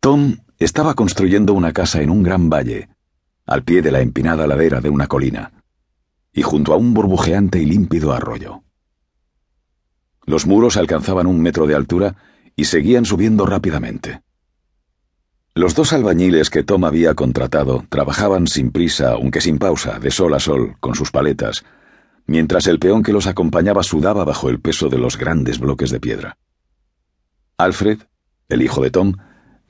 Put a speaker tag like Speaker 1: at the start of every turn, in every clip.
Speaker 1: Tom estaba construyendo una casa en un gran valle, al pie de la empinada ladera de una colina, y junto a un burbujeante y límpido arroyo. Los muros alcanzaban un metro de altura y seguían subiendo rápidamente. Los dos albañiles que Tom había contratado trabajaban sin prisa, aunque sin pausa, de sol a sol, con sus paletas, mientras el peón que los acompañaba sudaba bajo el peso de los grandes bloques de piedra. Alfred, el hijo de Tom,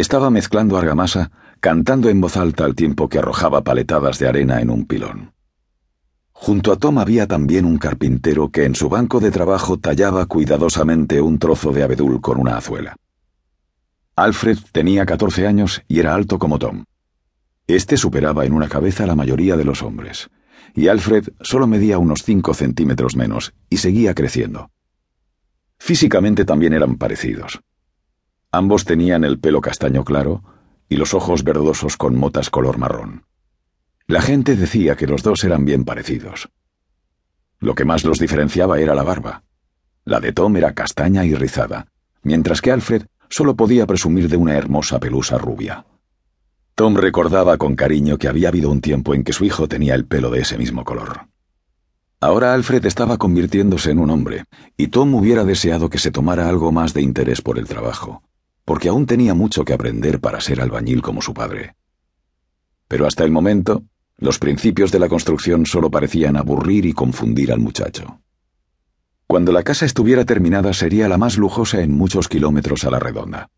Speaker 1: estaba mezclando argamasa, cantando en voz alta al tiempo que arrojaba paletadas de arena en un pilón. Junto a Tom había también un carpintero que en su banco de trabajo tallaba cuidadosamente un trozo de abedul con una azuela. Alfred tenía 14 años y era alto como Tom. Este superaba en una cabeza a la mayoría de los hombres, y Alfred solo medía unos 5 centímetros menos y seguía creciendo. Físicamente también eran parecidos. Ambos tenían el pelo castaño claro y los ojos verdosos con motas color marrón. La gente decía que los dos eran bien parecidos. Lo que más los diferenciaba era la barba. La de Tom era castaña y rizada, mientras que Alfred solo podía presumir de una hermosa pelusa rubia. Tom recordaba con cariño que había habido un tiempo en que su hijo tenía el pelo de ese mismo color. Ahora Alfred estaba convirtiéndose en un hombre, y Tom hubiera deseado que se tomara algo más de interés por el trabajo, porque aún tenía mucho que aprender para ser albañil como su padre. Pero hasta el momento, los principios de la construcción solo parecían aburrir y confundir al muchacho. Cuando la casa estuviera terminada sería la más lujosa en muchos kilómetros a la redonda.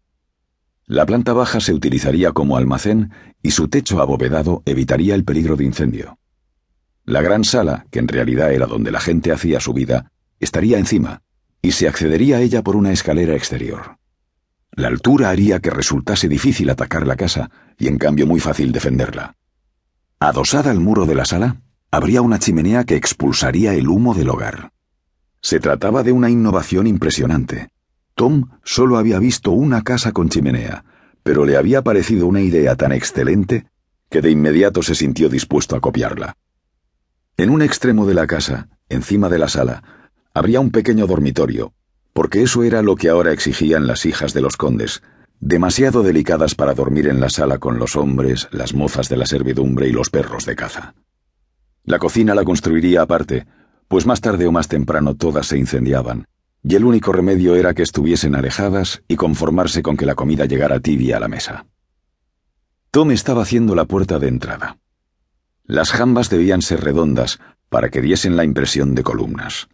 Speaker 1: La planta baja se utilizaría como almacén y su techo abovedado evitaría el peligro de incendio. La gran sala, que en realidad era donde la gente hacía su vida, estaría encima, y se accedería a ella por una escalera exterior. La altura haría que resultase difícil atacar la casa y en cambio muy fácil defenderla. Adosada al muro de la sala, habría una chimenea que expulsaría el humo del hogar. Se trataba de una innovación impresionante. Tom solo había visto una casa con chimenea, pero le había parecido una idea tan excelente que de inmediato se sintió dispuesto a copiarla. En un extremo de la casa, encima de la sala, habría un pequeño dormitorio, porque eso era lo que ahora exigían las hijas de los condes, demasiado delicadas para dormir en la sala con los hombres, las mozas de la servidumbre y los perros de caza. La cocina la construiría aparte, pues más tarde o más temprano todas se incendiaban, y el único remedio era que estuviesen alejadas y conformarse con que la comida llegara tibia a la mesa. Tom estaba haciendo la puerta de entrada. Las jambas debían ser redondas para que diesen la impresión de columnas.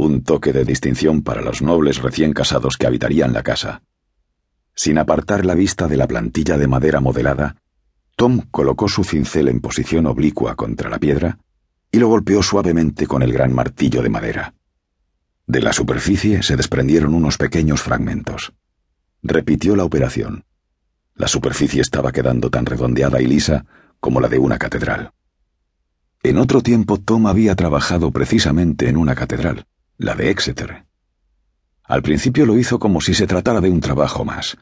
Speaker 1: Un toque de distinción para los nobles recién casados que habitarían la casa. Sin apartar la vista de la plantilla de madera modelada, Tom colocó su cincel en posición oblicua contra la piedra y lo golpeó suavemente con el gran martillo de madera. De la superficie se desprendieron unos pequeños fragmentos. Repitió la operación. La superficie estaba quedando tan redondeada y lisa como la de una catedral. En otro tiempo Tom había trabajado precisamente en una catedral, la de Exeter. Al principio lo hizo como si se tratara de un trabajo más,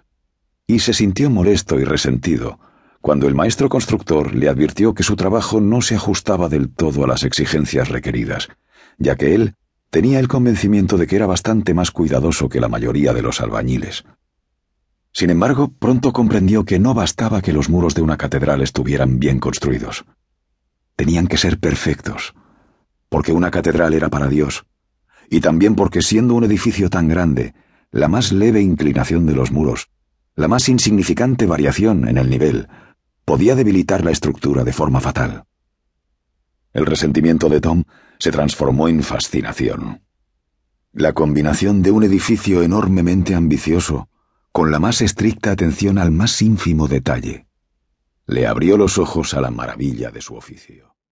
Speaker 1: y se sintió molesto y resentido cuando el maestro constructor le advirtió que su trabajo no se ajustaba del todo a las exigencias requeridas, ya que él tenía el convencimiento de que era bastante más cuidadoso que la mayoría de los albañiles. Sin embargo, pronto comprendió que no bastaba que los muros de una catedral estuvieran bien construidos. Tenían que ser perfectos, porque una catedral era para Dios, y también porque siendo un edificio tan grande, la más leve inclinación de los muros la más insignificante variación en el nivel podía debilitar la estructura de forma fatal. El resentimiento de Tom se transformó en fascinación. La combinación de un edificio enormemente ambicioso con la más estricta atención al más ínfimo detalle le abrió los ojos a la maravilla de su oficio.